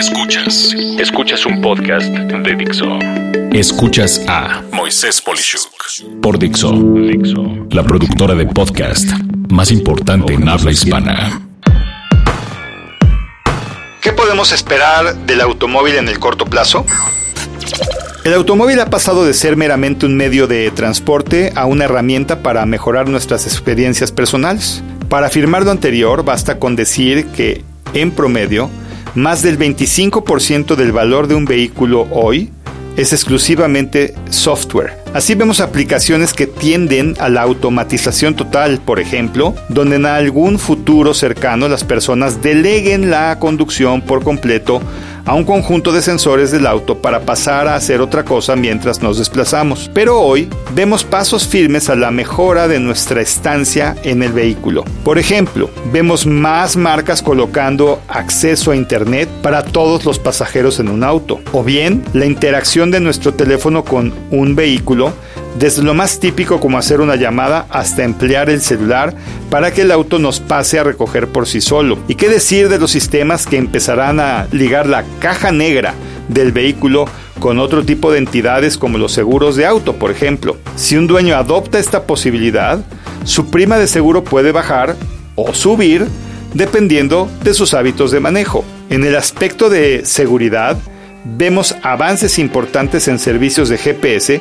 Escuchas. Escuchas un podcast de Dixo. Escuchas a Moisés Polishuk por Dixo. Dixo. La productora de podcast más importante en habla hispana. ¿Qué podemos esperar del automóvil en el corto plazo? El automóvil ha pasado de ser meramente un medio de transporte a una herramienta para mejorar nuestras experiencias personales. Para afirmar lo anterior, basta con decir que, en promedio, más del 25% del valor de un vehículo hoy es exclusivamente software. Así vemos aplicaciones que tienden a la automatización total, por ejemplo, donde en algún futuro cercano las personas deleguen la conducción por completo a un conjunto de sensores del auto para pasar a hacer otra cosa mientras nos desplazamos. Pero hoy vemos pasos firmes a la mejora de nuestra estancia en el vehículo. Por ejemplo, vemos más marcas colocando acceso a Internet para todos los pasajeros en un auto. O bien, la interacción de nuestro teléfono con un vehículo desde lo más típico como hacer una llamada hasta emplear el celular para que el auto nos pase a recoger por sí solo. ¿Y qué decir de los sistemas que empezarán a ligar la caja negra del vehículo con otro tipo de entidades como los seguros de auto, por ejemplo? Si un dueño adopta esta posibilidad, su prima de seguro puede bajar o subir dependiendo de sus hábitos de manejo. En el aspecto de seguridad, vemos avances importantes en servicios de GPS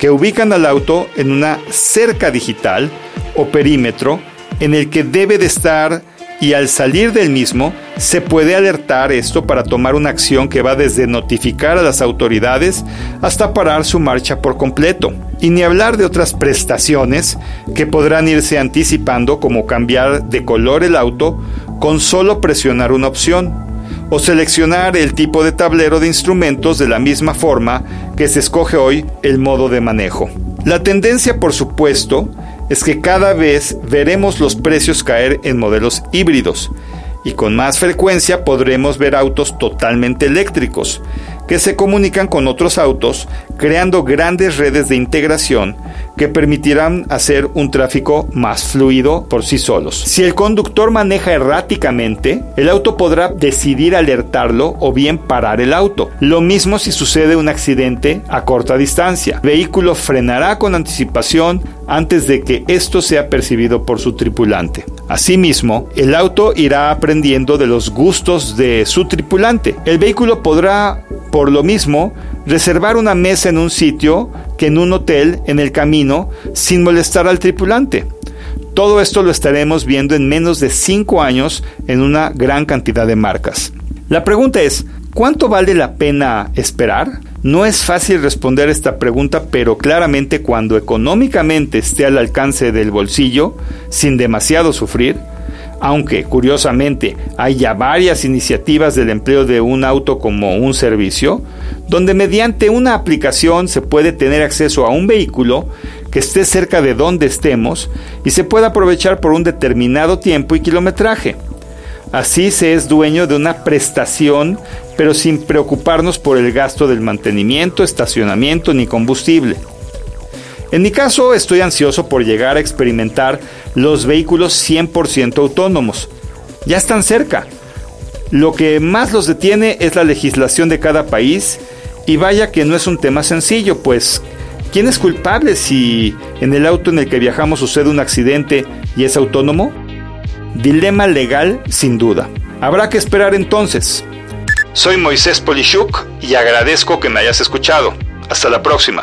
que ubican al auto en una cerca digital o perímetro en el que debe de estar y al salir del mismo se puede alertar esto para tomar una acción que va desde notificar a las autoridades hasta parar su marcha por completo. Y ni hablar de otras prestaciones que podrán irse anticipando como cambiar de color el auto con solo presionar una opción o seleccionar el tipo de tablero de instrumentos de la misma forma que se escoge hoy el modo de manejo. La tendencia, por supuesto, es que cada vez veremos los precios caer en modelos híbridos y con más frecuencia podremos ver autos totalmente eléctricos que se comunican con otros autos creando grandes redes de integración que permitirán hacer un tráfico más fluido por sí solos. Si el conductor maneja erráticamente, el auto podrá decidir alertarlo o bien parar el auto. Lo mismo si sucede un accidente a corta distancia. El vehículo frenará con anticipación antes de que esto sea percibido por su tripulante. Asimismo, el auto irá aprendiendo de los gustos de su tripulante. El vehículo podrá, por lo mismo, reservar una mesa en un sitio que en un hotel en el camino sin molestar al tripulante. Todo esto lo estaremos viendo en menos de 5 años en una gran cantidad de marcas. La pregunta es, ¿cuánto vale la pena esperar? No es fácil responder esta pregunta, pero claramente cuando económicamente esté al alcance del bolsillo, sin demasiado sufrir, aunque curiosamente hay ya varias iniciativas del empleo de un auto como un servicio, donde mediante una aplicación se puede tener acceso a un vehículo que esté cerca de donde estemos y se pueda aprovechar por un determinado tiempo y kilometraje. Así se es dueño de una prestación, pero sin preocuparnos por el gasto del mantenimiento, estacionamiento ni combustible. En mi caso, estoy ansioso por llegar a experimentar los vehículos 100% autónomos. Ya están cerca. Lo que más los detiene es la legislación de cada país y vaya que no es un tema sencillo, pues ¿quién es culpable si en el auto en el que viajamos sucede un accidente y es autónomo? Dilema legal sin duda. Habrá que esperar entonces. Soy Moisés Polishuk y agradezco que me hayas escuchado. Hasta la próxima.